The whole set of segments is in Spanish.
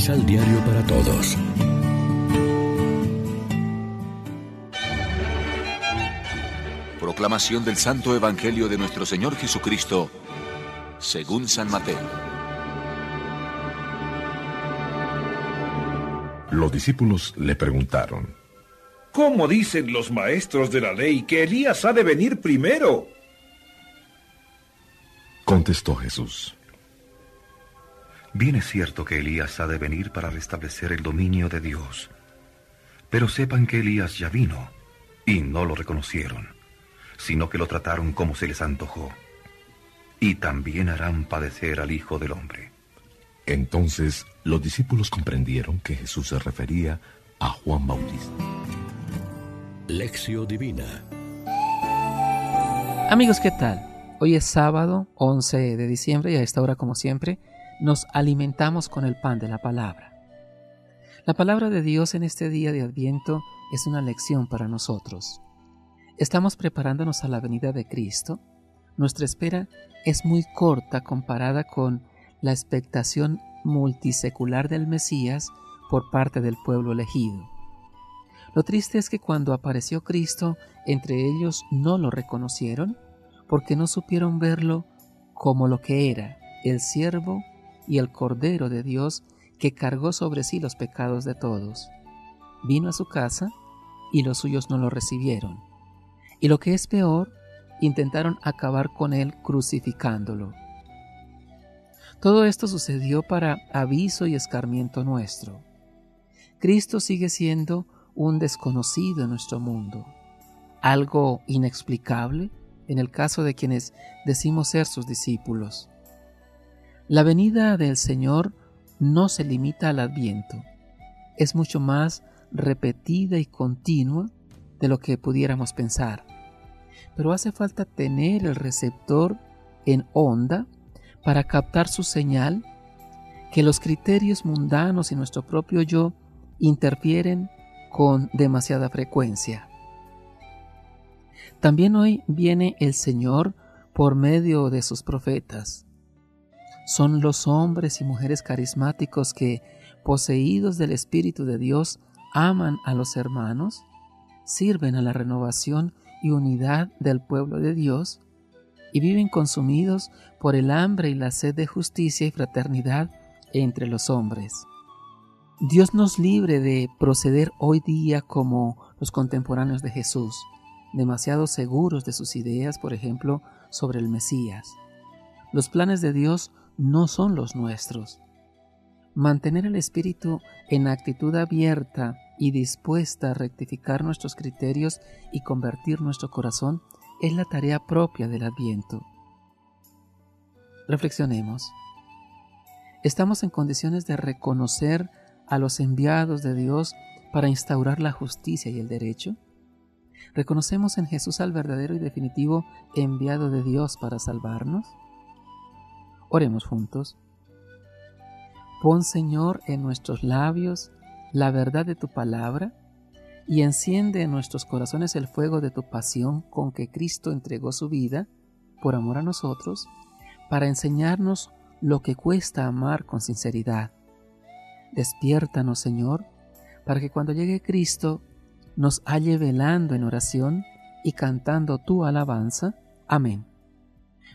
Misal Diario para Todos. Proclamación del Santo Evangelio de nuestro Señor Jesucristo, según San Mateo. Los discípulos le preguntaron, ¿Cómo dicen los maestros de la ley que Elías ha de venir primero? Contestó Jesús. Bien es cierto que Elías ha de venir para restablecer el dominio de Dios. Pero sepan que Elías ya vino y no lo reconocieron, sino que lo trataron como se les antojó. Y también harán padecer al Hijo del Hombre. Entonces los discípulos comprendieron que Jesús se refería a Juan Bautista. Lección Divina Amigos, ¿qué tal? Hoy es sábado 11 de diciembre y a esta hora, como siempre, nos alimentamos con el pan de la palabra. La palabra de Dios en este día de Adviento es una lección para nosotros. Estamos preparándonos a la venida de Cristo. Nuestra espera es muy corta comparada con la expectación multisecular del Mesías por parte del pueblo elegido. Lo triste es que cuando apareció Cristo, entre ellos no lo reconocieron porque no supieron verlo como lo que era, el siervo y el Cordero de Dios que cargó sobre sí los pecados de todos. Vino a su casa y los suyos no lo recibieron. Y lo que es peor, intentaron acabar con él crucificándolo. Todo esto sucedió para aviso y escarmiento nuestro. Cristo sigue siendo un desconocido en nuestro mundo, algo inexplicable en el caso de quienes decimos ser sus discípulos. La venida del Señor no se limita al adviento, es mucho más repetida y continua de lo que pudiéramos pensar. Pero hace falta tener el receptor en onda para captar su señal, que los criterios mundanos y nuestro propio yo interfieren con demasiada frecuencia. También hoy viene el Señor por medio de sus profetas. Son los hombres y mujeres carismáticos que, poseídos del Espíritu de Dios, aman a los hermanos, sirven a la renovación y unidad del pueblo de Dios y viven consumidos por el hambre y la sed de justicia y fraternidad entre los hombres. Dios nos libre de proceder hoy día como los contemporáneos de Jesús, demasiado seguros de sus ideas, por ejemplo, sobre el Mesías. Los planes de Dios no son los nuestros. Mantener el espíritu en actitud abierta y dispuesta a rectificar nuestros criterios y convertir nuestro corazón es la tarea propia del adviento. Reflexionemos. ¿Estamos en condiciones de reconocer a los enviados de Dios para instaurar la justicia y el derecho? ¿Reconocemos en Jesús al verdadero y definitivo enviado de Dios para salvarnos? Oremos juntos. Pon, Señor, en nuestros labios la verdad de tu palabra y enciende en nuestros corazones el fuego de tu pasión con que Cristo entregó su vida por amor a nosotros, para enseñarnos lo que cuesta amar con sinceridad. Despiértanos, Señor, para que cuando llegue Cristo nos halle velando en oración y cantando tu alabanza. Amén.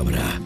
palabra.